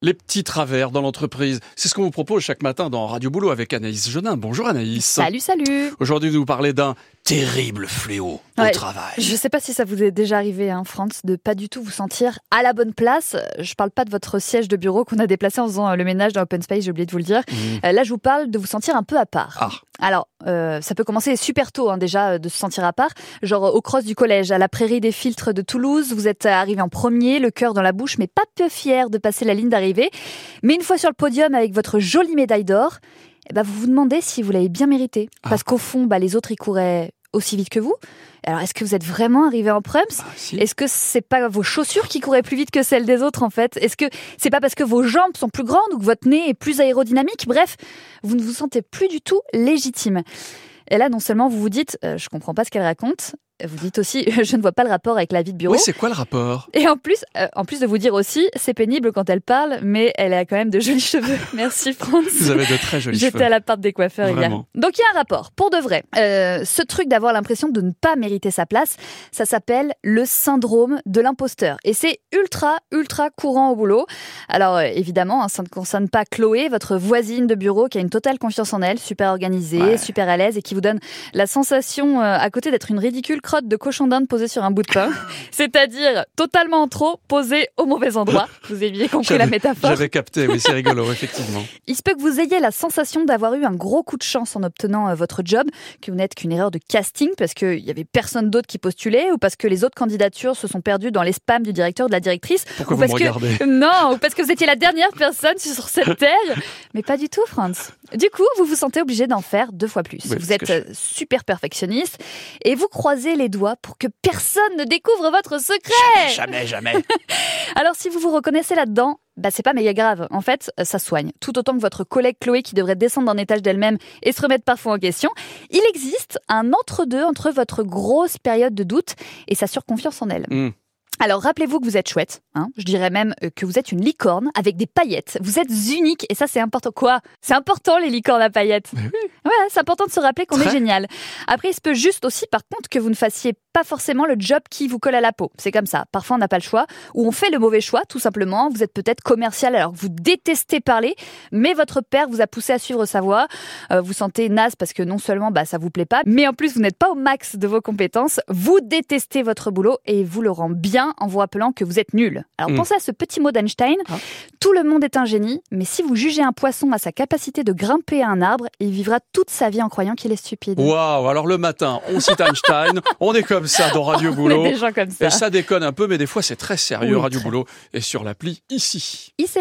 Les petits travers dans l'entreprise, c'est ce qu'on vous propose chaque matin dans Radio Boulot avec Anaïs Genin. Bonjour Anaïs. Salut, salut. Aujourd'hui, vous parlez d'un terrible fléau Ouais, au travail. Je sais pas si ça vous est déjà arrivé, hein, Franz, de pas du tout vous sentir à la bonne place. Je parle pas de votre siège de bureau qu'on a déplacé en faisant euh, le ménage dans Open Space, j'ai oublié de vous le dire. Mmh. Euh, Là, je vous parle de vous sentir un peu à part. Ah, Alors, euh, ça peut commencer super tôt hein, déjà de se sentir à part. Genre au cross du collège, à la prairie des filtres de Toulouse, vous êtes arrivé en premier, le cœur dans la bouche, mais pas peu fier de passer la ligne d'arrivée. Mais une fois sur le podium avec votre jolie médaille d'or, eh ben, vous vous demandez si vous l'avez bien mérité. Ah. Parce qu'au fond, bah, les autres, ils couraient aussi vite que vous. Alors, est-ce que vous êtes vraiment arrivé en prums? Si. Est-ce que c'est pas vos chaussures qui couraient plus vite que celles des autres en fait? Est-ce que c'est pas parce que vos jambes sont plus grandes ou que votre nez est plus aérodynamique? Bref, vous ne vous sentez plus du tout légitime. Et là, non seulement vous vous dites, euh, je comprends pas ce qu'elle raconte, vous dites aussi, je ne vois pas le rapport avec la vie de bureau. Oui, c'est quoi le rapport? Et en plus, euh, en plus de vous dire aussi, c'est pénible quand elle parle, mais elle a quand même de jolis cheveux. Merci France. Vous avez de très jolis J'étais cheveux. à la part des coiffeurs hier. Vraiment. Donc il y a un rapport, pour de vrai. Euh, ce truc d'avoir l'impression de ne pas mériter sa place, ça s'appelle le syndrome de l'imposteur. Et c'est ultra, ultra courant au boulot. Alors euh, évidemment, hein, ça ne concerne pas Chloé, votre voisine de bureau qui a une totale confiance en elle, super organisée, Ouais. super à l'aise et qui vous donne la sensation euh, à côté d'être une ridicule crotte de cochon d'Inde posée sur un bout de pain. C'est-à-dire totalement en trop, posée au mauvais endroit. Vous aviez compris la métaphore. J'avais capté, oui, c'est rigolo, effectivement. Il se peut que vous ayez la sensation d'avoir eu un gros coup de chance en obtenant euh, votre job, que vous n'êtes qu'une erreur de casting parce qu'il y avait personne d'autre qui postulait ou parce que les autres candidatures se sont perdues dans les spams du directeur ou de la directrice. Pourquoi ou vous me parce que regardez? Non, ou parce que vous étiez la dernière personne sur cette terre. Mais pas du tout, Franz. Du coup, vous vous sentez obligé d'en faire deux fois plus. Oui, vous êtes que je- super perfectionniste et vous croisez les doigts pour que personne ne découvre votre secret. Jamais, jamais. Alors si vous vous reconnaissez là-dedans, bah c'est pas méga grave. En fait, euh, ça soigne. Tout autant que votre collègue Chloé qui devrait descendre d'un étage d'elle-même et se remettre parfois en question, il existe un entre-deux entre votre grosse période de doute et sa surconfiance en elle. Hmm. Alors rappelez-vous que vous êtes chouette, hein. je dirais même euh, que vous êtes une licorne avec des paillettes. Vous êtes unique et ça c'est important. Quoi? C'est important les licornes à paillettes. Ouais, c'est important de se rappeler qu'on est génial. Après, il se peut juste aussi par contre que vous ne fassiez pas forcément le job qui vous colle à la peau. C'est comme ça. Parfois on n'a pas le choix ou on fait le mauvais choix tout simplement. Vous êtes peut-être commercial alors que vous détestez parler, mais votre père vous a poussé à suivre sa voie. Euh, vous sentez naze parce que non seulement bah, ça vous plaît pas, mais en plus vous n'êtes pas au max de vos compétences. Vous détestez votre boulot et vous le rend bien en vous rappelant que vous êtes nul. Alors Mm. pensez à ce petit mot d'Einstein. Ah. Tout le monde est un génie, mais si vous jugez un poisson à sa capacité de grimper à un arbre, il vivra toute sa vie en croyant qu'il est stupide. Waouh, alors le matin, on cite Einstein, on est comme ça dans Radio On est Boulot. des gens comme ça. Et ça déconne un peu, mais des fois c'est très sérieux, Oui, Radio très. Boulot. Et sur l'appli, ici. ICI.